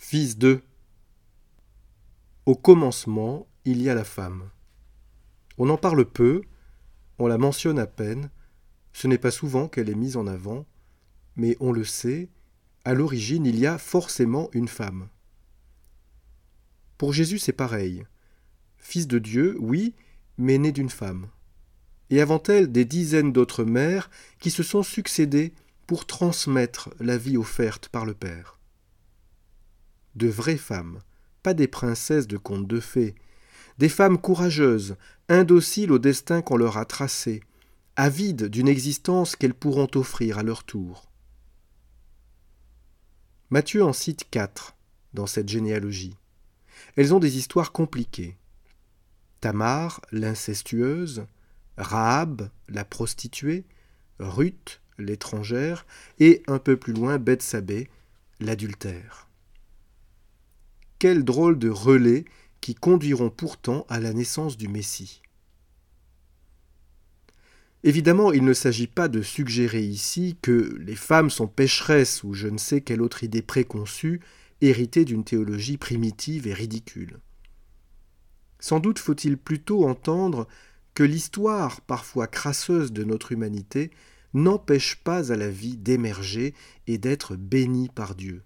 Fils de. Au commencement, il y a la femme. On en parle peu, on la mentionne à peine, ce n'est pas souvent qu'elle est mise en avant, mais on le sait, à l'origine il y a forcément une femme. Pour Jésus c'est pareil. Fils de Dieu, oui, mais né d'une femme. Et avant elle des dizaines d'autres mères qui se sont succédées pour transmettre la vie offerte par le Père de vraies femmes, pas des princesses de contes de fées, des femmes courageuses, indociles au destin qu'on leur a tracé, avides d'une existence qu'elles pourront offrir à leur tour. Matthieu en cite quatre dans cette généalogie. Elles ont des histoires compliquées. Tamar, l'incestueuse, Rahab, la prostituée, Ruth, l'étrangère, et un peu plus loin Bethsabée, l'adultère. Quel drôle de relais qui conduiront pourtant à la naissance du Messie. Évidemment, il ne s'agit pas de suggérer ici que les femmes sont pécheresses ou je ne sais quelle autre idée préconçue, héritée d'une théologie primitive et ridicule. Sans doute faut-il plutôt entendre que l'histoire parfois crasseuse de notre humanité n'empêche pas à la vie d'émerger et d'être bénie par Dieu.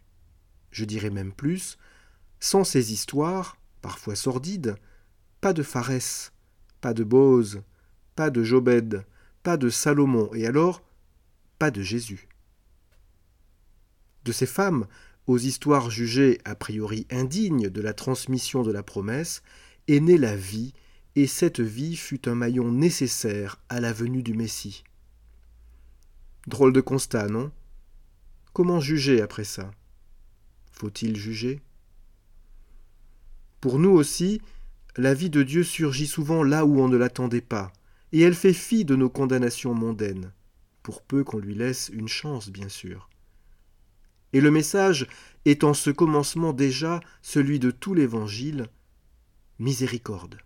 Je dirais même plus, sans ces histoires, parfois sordides, pas de Pharès, pas de Bose, pas de Jobed, pas de Salomon, et alors pas de Jésus. De ces femmes, aux histoires jugées a priori indignes de la transmission de la promesse, est née la vie, et cette vie fut un maillon nécessaire à la venue du Messie. Drôle de constat, non? Comment juger après ça? Faut-il juger? Pour nous aussi, la vie de Dieu surgit souvent là où on ne l'attendait pas, et elle fait fi de nos condamnations mondaines, pour peu qu'on lui laisse une chance, bien sûr. Et le message est en ce commencement déjà celui de tout l'Évangile, miséricorde.